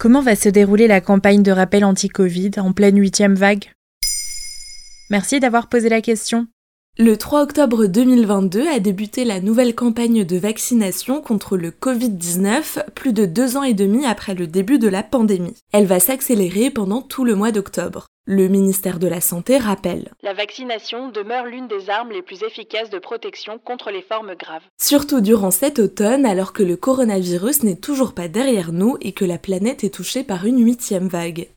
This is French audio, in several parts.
Comment va se dérouler la campagne de rappel anti-Covid en pleine huitième vague? Merci d'avoir posé la question. Le 3 octobre 2022 a débuté la nouvelle campagne de vaccination contre le Covid-19, plus de deux ans et demi après le début de la pandémie. Elle va s'accélérer pendant tout le mois d'octobre. Le ministère de la Santé rappelle. La vaccination demeure l'une des armes les plus efficaces de protection contre les formes graves. Surtout durant cet automne, alors que le coronavirus n'est toujours pas derrière nous et que la planète est touchée par une huitième vague.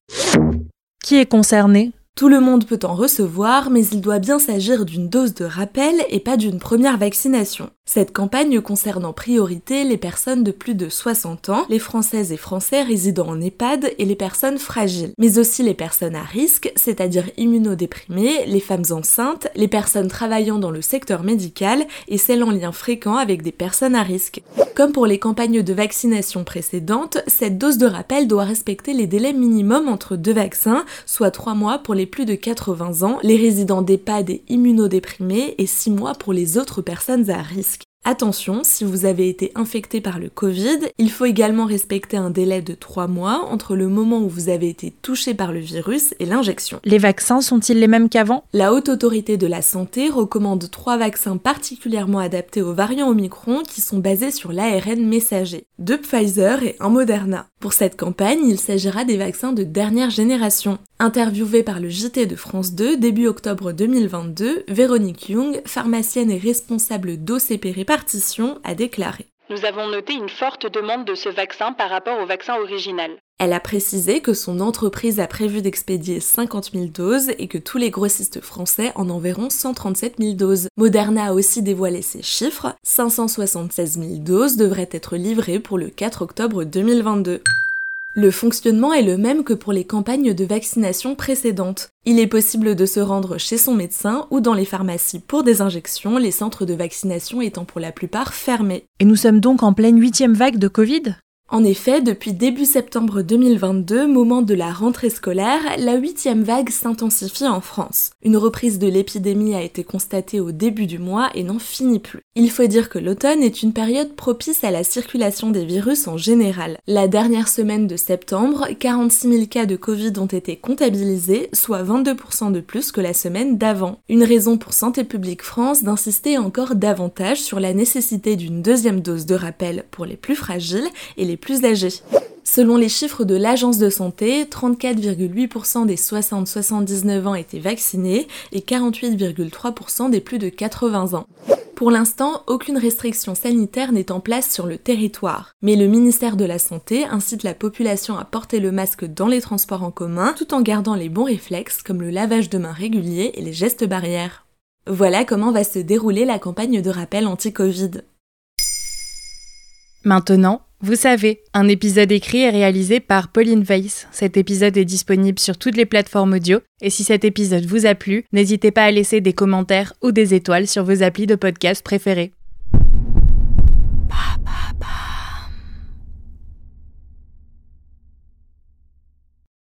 Qui est concerné? Tout le monde peut en recevoir, mais il doit bien s'agir d'une dose de rappel et pas d'une première vaccination. Cette campagne concerne en priorité les personnes de plus de 60 ans, les Françaises et Français résidant en EHPAD et les personnes fragiles, mais aussi les personnes à risque, c'est-à-dire immunodéprimées, les femmes enceintes, les personnes travaillant dans le secteur médical et celles en lien fréquent avec des personnes à risque. Comme pour les campagnes de vaccination précédentes, cette dose de rappel doit respecter les délais minimums entre deux vaccins, soit 3 mois pour les plus de 80 ans, les résidents d'EHPAD et immunodéprimés et 6 mois pour les autres personnes à risque. Минске. Attention, si vous avez été infecté par le Covid, il faut également respecter un délai de 3 mois entre le moment où vous avez été touché par le virus et l'injection. Les vaccins sont-ils les mêmes qu'avant? La Haute Autorité de la Santé recommande trois vaccins particulièrement adaptés aux variants Omicron qui sont basés sur l'ARN messager, deux Pfizer et un Moderna. Pour cette campagne, il s'agira des vaccins de dernière génération. Interviewée par le JT de France 2 début octobre 2022, Véronique Young, pharmacienne et responsable d'OCP a déclaré Nous avons noté une forte demande de ce vaccin par rapport au vaccin original. Elle a précisé que son entreprise a prévu d'expédier 50 000 doses et que tous les grossistes français en enverront 137 000 doses. Moderna a aussi dévoilé ses chiffres. 576 000 doses devraient être livrées pour le 4 octobre 2022. Le fonctionnement est le même que pour les campagnes de vaccination précédentes. Il est possible de se rendre chez son médecin ou dans les pharmacies pour des injections, les centres de vaccination étant pour la plupart fermés. Et nous sommes donc en pleine huitième vague de Covid? En effet, depuis début septembre 2022, moment de la rentrée scolaire, la huitième vague s'intensifie en France. Une reprise de l'épidémie a été constatée au début du mois et n'en finit plus. Il faut dire que l'automne est une période propice à la circulation des virus en général. La dernière semaine de septembre, 46 000 cas de Covid ont été comptabilisés, soit 22% de plus que la semaine d'avant. Une raison pour Santé publique France d'insister encore davantage sur la nécessité d'une deuxième dose de rappel pour les plus fragiles et les plus âgés. Selon les chiffres de l'Agence de santé, 34,8% des 60-79 ans étaient vaccinés et 48,3% des plus de 80 ans. Pour l'instant, aucune restriction sanitaire n'est en place sur le territoire, mais le ministère de la Santé incite la population à porter le masque dans les transports en commun tout en gardant les bons réflexes comme le lavage de mains régulier et les gestes barrières. Voilà comment va se dérouler la campagne de rappel anti-Covid. Maintenant, vous savez, un épisode écrit et réalisé par Pauline Weiss. Cet épisode est disponible sur toutes les plateformes audio. Et si cet épisode vous a plu, n'hésitez pas à laisser des commentaires ou des étoiles sur vos applis de podcast préférés.